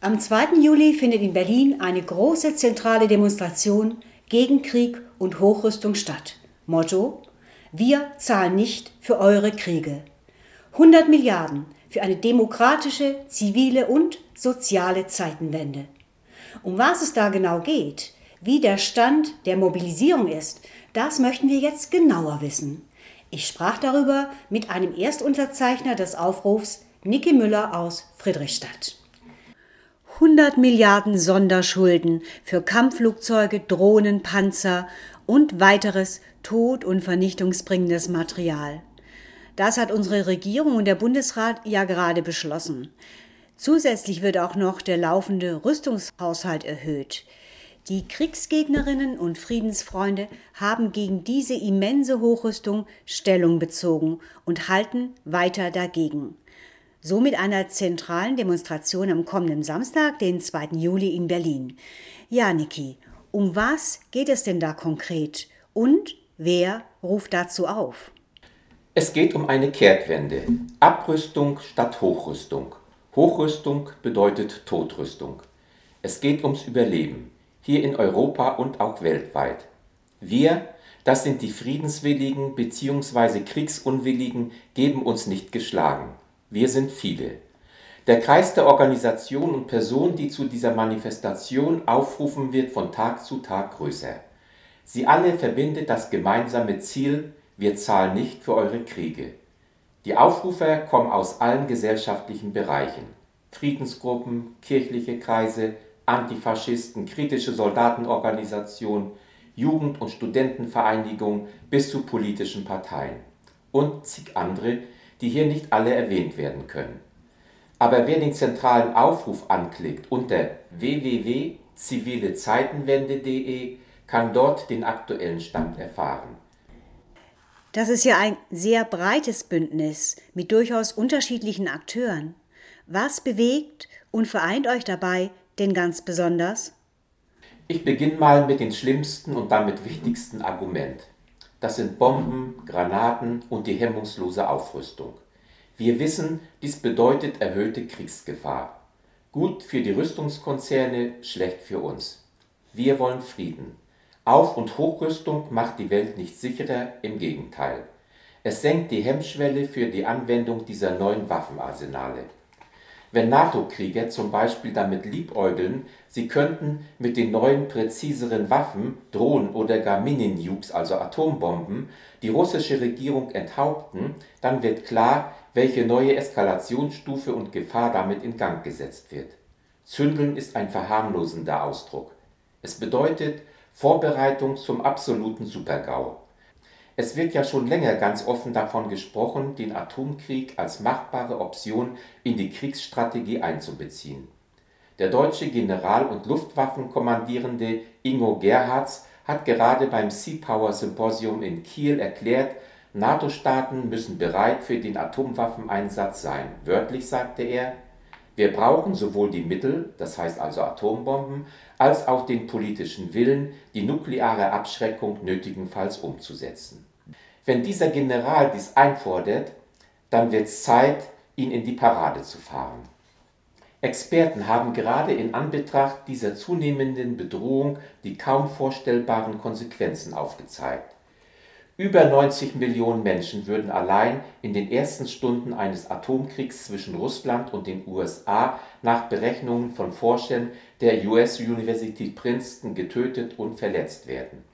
Am 2. Juli findet in Berlin eine große zentrale Demonstration gegen Krieg und Hochrüstung statt. Motto: Wir zahlen nicht für eure Kriege. 100 Milliarden für eine demokratische, zivile und soziale Zeitenwende. Um was es da genau geht, wie der Stand der Mobilisierung ist, das möchten wir jetzt genauer wissen. Ich sprach darüber mit einem Erstunterzeichner des Aufrufs, Niki Müller aus Friedrichstadt. 100 Milliarden Sonderschulden für Kampfflugzeuge, Drohnen, Panzer und weiteres tod- und vernichtungsbringendes Material. Das hat unsere Regierung und der Bundesrat ja gerade beschlossen. Zusätzlich wird auch noch der laufende Rüstungshaushalt erhöht. Die Kriegsgegnerinnen und Friedensfreunde haben gegen diese immense Hochrüstung Stellung bezogen und halten weiter dagegen so mit einer zentralen Demonstration am kommenden Samstag, den 2. Juli in Berlin. Ja, Niki, um was geht es denn da konkret und wer ruft dazu auf? Es geht um eine Kehrtwende. Abrüstung statt Hochrüstung. Hochrüstung bedeutet Todrüstung. Es geht ums Überleben, hier in Europa und auch weltweit. Wir, das sind die Friedenswilligen bzw. Kriegsunwilligen, geben uns nicht geschlagen. Wir sind viele. Der Kreis der Organisationen und Personen, die zu dieser Manifestation aufrufen, wird von Tag zu Tag größer. Sie alle verbindet das gemeinsame Ziel, wir zahlen nicht für eure Kriege. Die Aufrufer kommen aus allen gesellschaftlichen Bereichen. Friedensgruppen, kirchliche Kreise, Antifaschisten, kritische Soldatenorganisationen, Jugend- und Studentenvereinigungen bis zu politischen Parteien und zig andere, die hier nicht alle erwähnt werden können. Aber wer den zentralen Aufruf anklickt unter www.zivilezeitenwende.de, kann dort den aktuellen Stand erfahren. Das ist ja ein sehr breites Bündnis mit durchaus unterschiedlichen Akteuren. Was bewegt und vereint euch dabei denn ganz besonders? Ich beginne mal mit dem schlimmsten und damit wichtigsten Argument. Das sind Bomben, Granaten und die hemmungslose Aufrüstung. Wir wissen, dies bedeutet erhöhte Kriegsgefahr. Gut für die Rüstungskonzerne, schlecht für uns. Wir wollen Frieden. Auf- und Hochrüstung macht die Welt nicht sicherer, im Gegenteil. Es senkt die Hemmschwelle für die Anwendung dieser neuen Waffenarsenale. Wenn NATO-Krieger zum Beispiel damit liebäugeln, sie könnten mit den neuen präziseren Waffen, Drohnen oder gar Mini-Nukes, also Atombomben, die russische Regierung enthaupten, dann wird klar, welche neue Eskalationsstufe und Gefahr damit in Gang gesetzt wird. Zündeln ist ein verharmlosender Ausdruck. Es bedeutet Vorbereitung zum absoluten Supergau. Es wird ja schon länger ganz offen davon gesprochen, den Atomkrieg als machbare Option in die Kriegsstrategie einzubeziehen. Der deutsche General- und Luftwaffenkommandierende Ingo Gerhards hat gerade beim Sea Power Symposium in Kiel erklärt, NATO-Staaten müssen bereit für den Atomwaffeneinsatz sein. Wörtlich sagte er, wir brauchen sowohl die Mittel, das heißt also Atombomben, als auch den politischen Willen, die nukleare Abschreckung nötigenfalls umzusetzen. Wenn dieser General dies einfordert, dann wird es Zeit, ihn in die Parade zu fahren. Experten haben gerade in Anbetracht dieser zunehmenden Bedrohung die kaum vorstellbaren Konsequenzen aufgezeigt. Über 90 Millionen Menschen würden allein in den ersten Stunden eines Atomkriegs zwischen Russland und den USA nach Berechnungen von Forschern der US University Princeton getötet und verletzt werden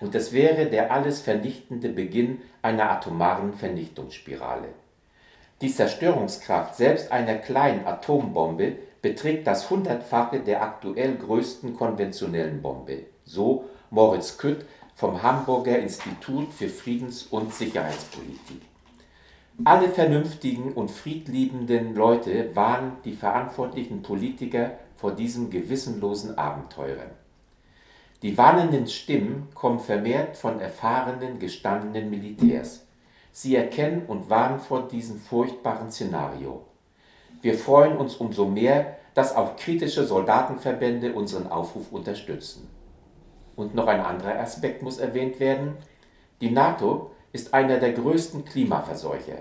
und es wäre der alles vernichtende Beginn einer atomaren Vernichtungsspirale. Die Zerstörungskraft selbst einer kleinen Atombombe beträgt das Hundertfache der aktuell größten konventionellen Bombe, so Moritz Kütt vom Hamburger Institut für Friedens- und Sicherheitspolitik. Alle vernünftigen und friedliebenden Leute warnen die verantwortlichen Politiker vor diesem gewissenlosen Abenteuer. Die warnenden Stimmen kommen vermehrt von erfahrenen, gestandenen Militärs. Sie erkennen und warnen vor diesem furchtbaren Szenario. Wir freuen uns umso mehr, dass auch kritische Soldatenverbände unseren Aufruf unterstützen. Und noch ein anderer Aspekt muss erwähnt werden. Die NATO ist einer der größten Klimaverseucher.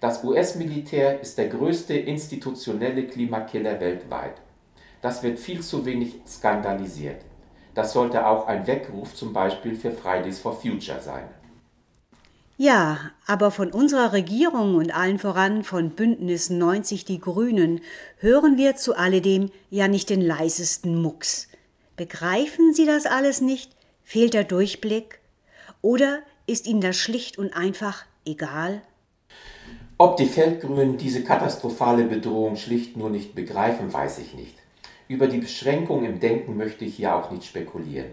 Das US-Militär ist der größte institutionelle Klimakiller weltweit. Das wird viel zu wenig skandalisiert. Das sollte auch ein Weckruf zum Beispiel für Fridays for Future sein. Ja, aber von unserer Regierung und allen voran von Bündnis 90 Die Grünen hören wir zu alledem ja nicht den leisesten Mucks. Begreifen Sie das alles nicht? Fehlt der Durchblick? Oder ist Ihnen das schlicht und einfach egal? Ob die Feldgrünen diese katastrophale Bedrohung schlicht nur nicht begreifen, weiß ich nicht. Über die Beschränkung im Denken möchte ich hier auch nicht spekulieren.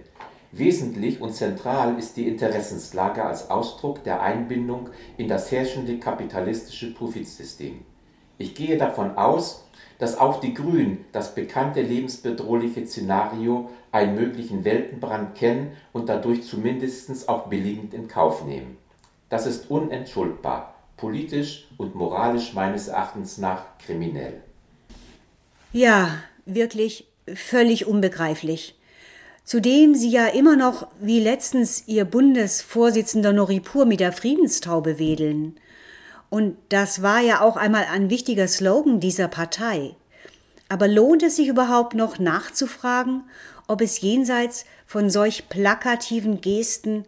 Wesentlich und zentral ist die Interessenslage als Ausdruck der Einbindung in das herrschende kapitalistische Profitsystem. Ich gehe davon aus, dass auch die Grünen das bekannte lebensbedrohliche Szenario einen möglichen Weltenbrand kennen und dadurch zumindest auch billigend in Kauf nehmen. Das ist unentschuldbar, politisch und moralisch meines Erachtens nach kriminell. Ja, wirklich völlig unbegreiflich. Zudem sie ja immer noch wie letztens ihr Bundesvorsitzender Noripur mit der Friedenstaube wedeln. Und das war ja auch einmal ein wichtiger Slogan dieser Partei. Aber lohnt es sich überhaupt noch nachzufragen, ob es jenseits von solch plakativen Gesten,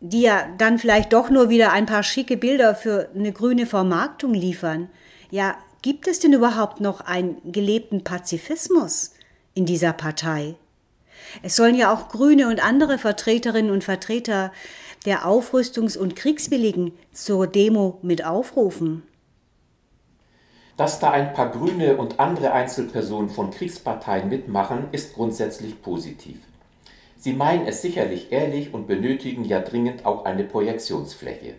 die ja dann vielleicht doch nur wieder ein paar schicke Bilder für eine grüne Vermarktung liefern, ja, gibt es denn überhaupt noch einen gelebten Pazifismus in dieser Partei? Es sollen ja auch Grüne und andere Vertreterinnen und Vertreter der Aufrüstungs- und Kriegswilligen zur Demo mit aufrufen. Dass da ein paar Grüne und andere Einzelpersonen von Kriegsparteien mitmachen, ist grundsätzlich positiv. Sie meinen es sicherlich ehrlich und benötigen ja dringend auch eine Projektionsfläche.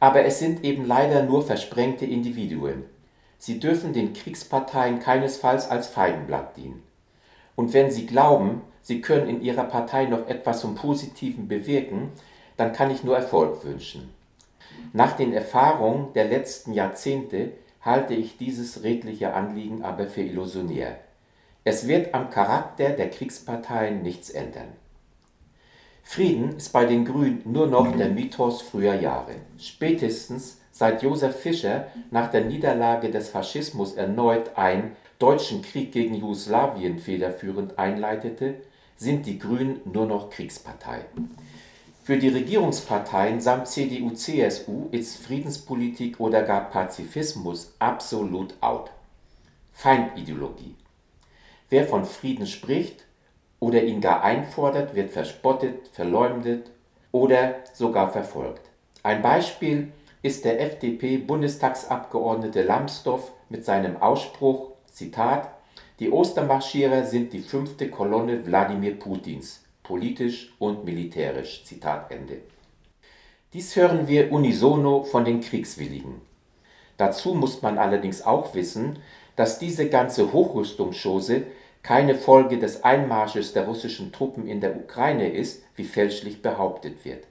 Aber es sind eben leider nur versprengte Individuen. Sie dürfen den Kriegsparteien keinesfalls als Feigenblatt dienen. Und wenn sie glauben, Sie können in Ihrer Partei noch etwas zum Positiven bewirken, dann kann ich nur Erfolg wünschen. Nach den Erfahrungen der letzten Jahrzehnte halte ich dieses redliche Anliegen aber für illusionär. Es wird am Charakter der Kriegsparteien nichts ändern. Frieden ist bei den Grünen nur noch der Mythos früher Jahre. Spätestens seit Josef Fischer nach der Niederlage des Faschismus erneut einen deutschen Krieg gegen Jugoslawien federführend einleitete, sind die Grünen nur noch Kriegspartei. Für die Regierungsparteien samt CDU-CSU ist Friedenspolitik oder gar Pazifismus absolut out. Feindideologie. Wer von Frieden spricht oder ihn gar einfordert, wird verspottet, verleumdet oder sogar verfolgt. Ein Beispiel ist der FDP-Bundestagsabgeordnete Lambsdorff mit seinem Ausspruch, Zitat, die Ostermarschierer sind die fünfte Kolonne Wladimir Putins, politisch und militärisch. Zitat Ende. Dies hören wir unisono von den Kriegswilligen. Dazu muss man allerdings auch wissen, dass diese ganze Hochrüstungschose keine Folge des Einmarsches der russischen Truppen in der Ukraine ist, wie fälschlich behauptet wird.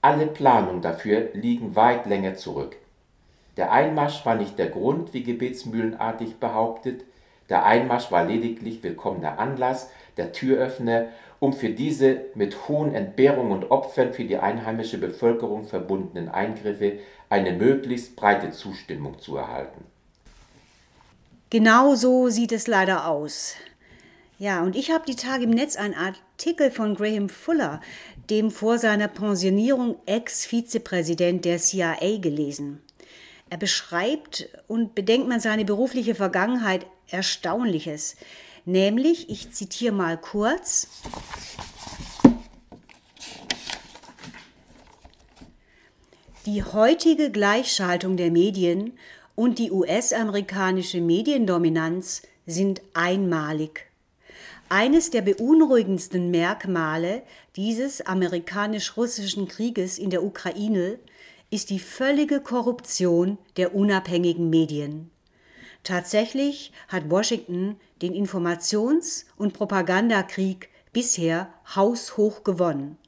Alle Planungen dafür liegen weit länger zurück. Der Einmarsch war nicht der Grund, wie gebetsmühlenartig behauptet, der Einmarsch war lediglich willkommener Anlass, der Türöffner, um für diese mit hohen Entbehrungen und Opfern für die einheimische Bevölkerung verbundenen Eingriffe eine möglichst breite Zustimmung zu erhalten. Genau so sieht es leider aus. Ja, und ich habe die Tage im Netz einen Artikel von Graham Fuller, dem vor seiner Pensionierung Ex-Vizepräsident der CIA, gelesen. Er beschreibt und bedenkt man seine berufliche Vergangenheit Erstaunliches. Nämlich, ich zitiere mal kurz, die heutige Gleichschaltung der Medien und die US-amerikanische Mediendominanz sind einmalig. Eines der beunruhigendsten Merkmale dieses amerikanisch-russischen Krieges in der Ukraine ist die völlige Korruption der unabhängigen Medien. Tatsächlich hat Washington den Informations- und Propagandakrieg bisher haushoch gewonnen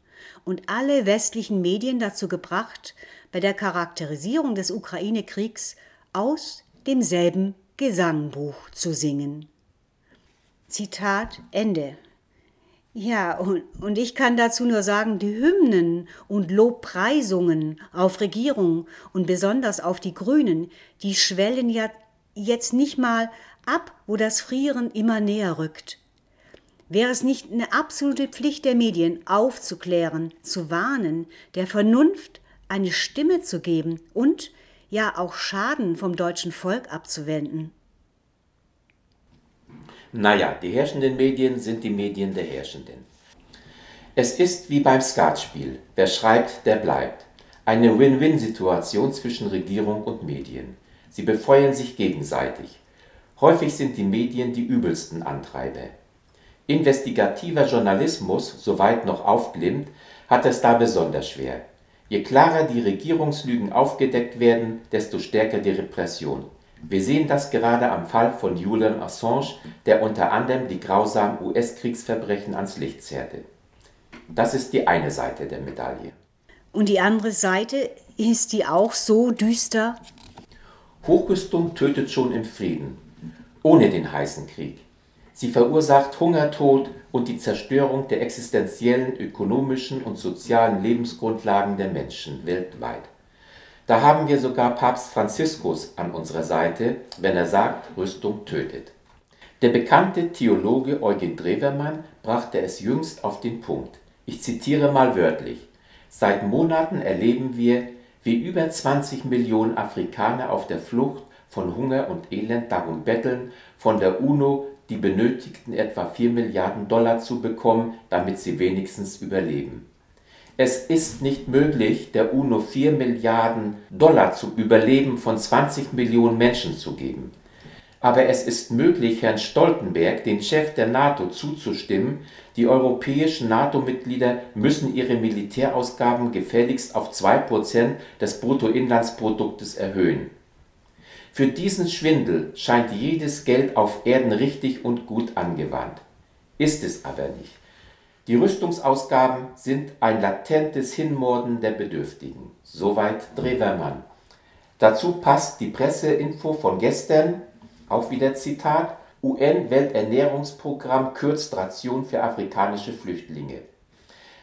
und alle westlichen Medien dazu gebracht, bei der Charakterisierung des Ukraine-Kriegs aus demselben Gesangbuch zu singen. Zitat Ende. Ja, und, und ich kann dazu nur sagen, die Hymnen und Lobpreisungen auf Regierung und besonders auf die Grünen, die schwellen ja jetzt nicht mal ab, wo das Frieren immer näher rückt. Wäre es nicht eine absolute Pflicht der Medien, aufzuklären, zu warnen, der Vernunft eine Stimme zu geben und ja auch Schaden vom deutschen Volk abzuwenden? Naja, die herrschenden Medien sind die Medien der Herrschenden. Es ist wie beim Skatspiel. Wer schreibt, der bleibt. Eine Win-Win-Situation zwischen Regierung und Medien. Sie befeuern sich gegenseitig. Häufig sind die Medien die übelsten Antreiber. Investigativer Journalismus, soweit noch aufglimmt, hat es da besonders schwer. Je klarer die Regierungslügen aufgedeckt werden, desto stärker die Repression. Wir sehen das gerade am Fall von Julian Assange, der unter anderem die grausamen US-Kriegsverbrechen ans Licht zerrte. Das ist die eine Seite der Medaille. Und die andere Seite, ist die auch so düster? Hochrüstung tötet schon im Frieden, ohne den heißen Krieg. Sie verursacht Hungertod und die Zerstörung der existenziellen, ökonomischen und sozialen Lebensgrundlagen der Menschen weltweit. Da haben wir sogar Papst Franziskus an unserer Seite, wenn er sagt, Rüstung tötet. Der bekannte Theologe Eugen Drewermann brachte es jüngst auf den Punkt. Ich zitiere mal wörtlich. Seit Monaten erleben wir, wie über 20 Millionen Afrikaner auf der Flucht von Hunger und Elend darum betteln, von der UNO die benötigten etwa 4 Milliarden Dollar zu bekommen, damit sie wenigstens überleben. Es ist nicht möglich, der UNO 4 Milliarden Dollar zu Überleben von 20 Millionen Menschen zu geben. Aber es ist möglich, Herrn Stoltenberg, den Chef der NATO, zuzustimmen, die europäischen NATO-Mitglieder müssen ihre Militärausgaben gefälligst auf 2% des Bruttoinlandsproduktes erhöhen. Für diesen Schwindel scheint jedes Geld auf Erden richtig und gut angewandt. Ist es aber nicht. Die Rüstungsausgaben sind ein latentes Hinmorden der Bedürftigen. Soweit Drewermann. Dazu passt die Presseinfo von gestern, auch wieder Zitat, UN-Welternährungsprogramm kürzt Ration für afrikanische Flüchtlinge.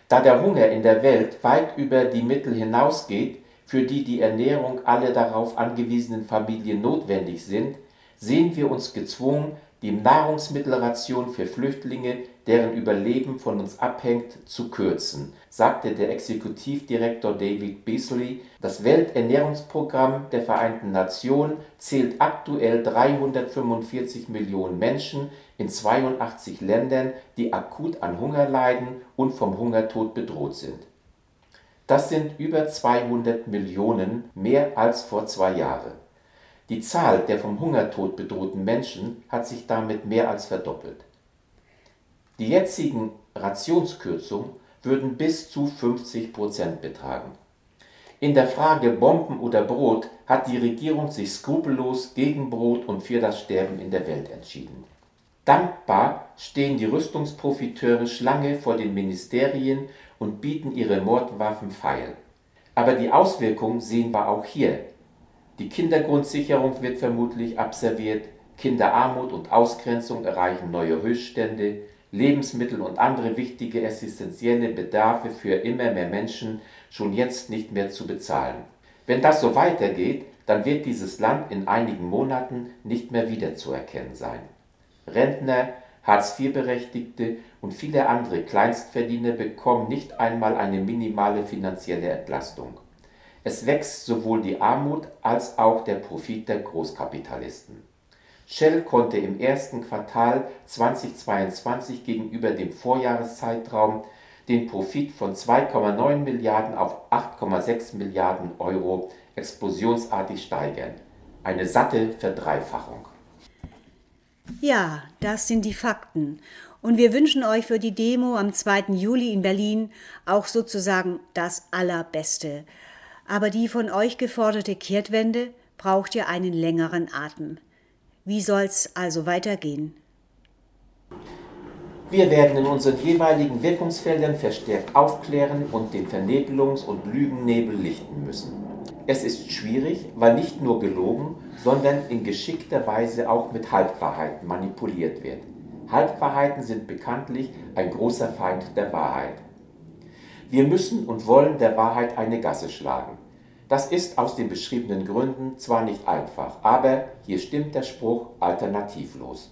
Da der Hunger in der Welt weit über die Mittel hinausgeht, für die die Ernährung aller darauf angewiesenen Familien notwendig sind, sehen wir uns gezwungen, die Nahrungsmittelration für Flüchtlinge, deren Überleben von uns abhängt, zu kürzen, sagte der Exekutivdirektor David Beasley. Das Welternährungsprogramm der Vereinten Nationen zählt aktuell 345 Millionen Menschen in 82 Ländern, die akut an Hunger leiden und vom Hungertod bedroht sind das sind über 200 Millionen mehr als vor zwei Jahren. Die Zahl der vom Hungertod bedrohten Menschen hat sich damit mehr als verdoppelt. Die jetzigen Rationskürzungen würden bis zu 50 Prozent betragen. In der Frage Bomben oder Brot hat die Regierung sich skrupellos gegen Brot und für das Sterben in der Welt entschieden. Dankbar stehen die Rüstungsprofiteure Schlange vor den Ministerien und bieten ihre Mordwaffen feil. Aber die Auswirkungen sehen wir auch hier. Die Kindergrundsicherung wird vermutlich abserviert, Kinderarmut und Ausgrenzung erreichen neue Höchststände, Lebensmittel und andere wichtige existenzielle Bedarfe für immer mehr Menschen schon jetzt nicht mehr zu bezahlen. Wenn das so weitergeht, dann wird dieses Land in einigen Monaten nicht mehr wiederzuerkennen sein. Rentner, Hartz-IV-Berechtigte und viele andere Kleinstverdiener bekommen nicht einmal eine minimale finanzielle Entlastung. Es wächst sowohl die Armut als auch der Profit der Großkapitalisten. Shell konnte im ersten Quartal 2022 gegenüber dem Vorjahreszeitraum den Profit von 2,9 Milliarden auf 8,6 Milliarden Euro explosionsartig steigern. Eine satte Verdreifachung. Ja, das sind die Fakten. Und wir wünschen euch für die Demo am 2. Juli in Berlin auch sozusagen das Allerbeste. Aber die von euch geforderte Kehrtwende braucht ja einen längeren Atem. Wie soll's also weitergehen? Wir werden in unseren jeweiligen Wirkungsfeldern verstärkt aufklären und den Vernebelungs- und Lügennebel lichten müssen. Es ist schwierig, weil nicht nur gelogen, sondern in geschickter Weise auch mit Halbwahrheiten manipuliert wird. Halbwahrheiten sind bekanntlich ein großer Feind der Wahrheit. Wir müssen und wollen der Wahrheit eine Gasse schlagen. Das ist aus den beschriebenen Gründen zwar nicht einfach, aber hier stimmt der Spruch alternativlos.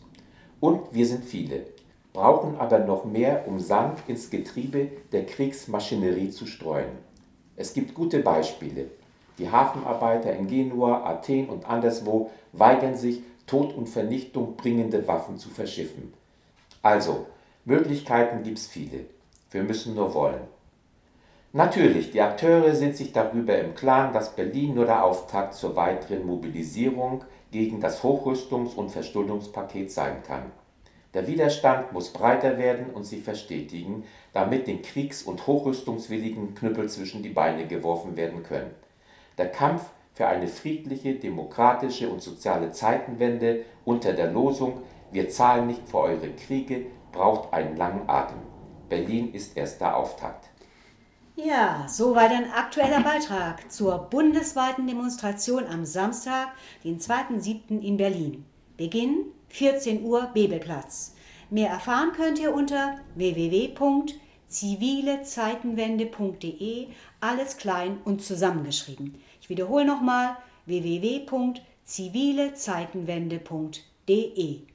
Und wir sind viele, brauchen aber noch mehr, um Sand ins Getriebe der Kriegsmaschinerie zu streuen. Es gibt gute Beispiele. Die Hafenarbeiter in Genua, Athen und anderswo weigern sich, Tod und Vernichtung bringende Waffen zu verschiffen. Also, Möglichkeiten gibt es viele. Wir müssen nur wollen. Natürlich, die Akteure sind sich darüber im Klaren, dass Berlin nur der Auftakt zur weiteren Mobilisierung gegen das Hochrüstungs- und Verschuldungspaket sein kann. Der Widerstand muss breiter werden und sich verstetigen, damit den Kriegs- und Hochrüstungswilligen Knüppel zwischen die Beine geworfen werden können. Der Kampf für eine friedliche, demokratische und soziale Zeitenwende unter der Losung Wir zahlen nicht für eure Kriege braucht einen langen Atem. Berlin ist erst der Auftakt. Ja, soweit ein aktueller Beitrag zur bundesweiten Demonstration am Samstag, den 2.7. in Berlin. Beginn 14 Uhr Bebelplatz. Mehr erfahren könnt ihr unter www.zivilezeitenwende.de, alles klein und zusammengeschrieben. Ich wiederhole nochmal www.zivilezeitenwende.de.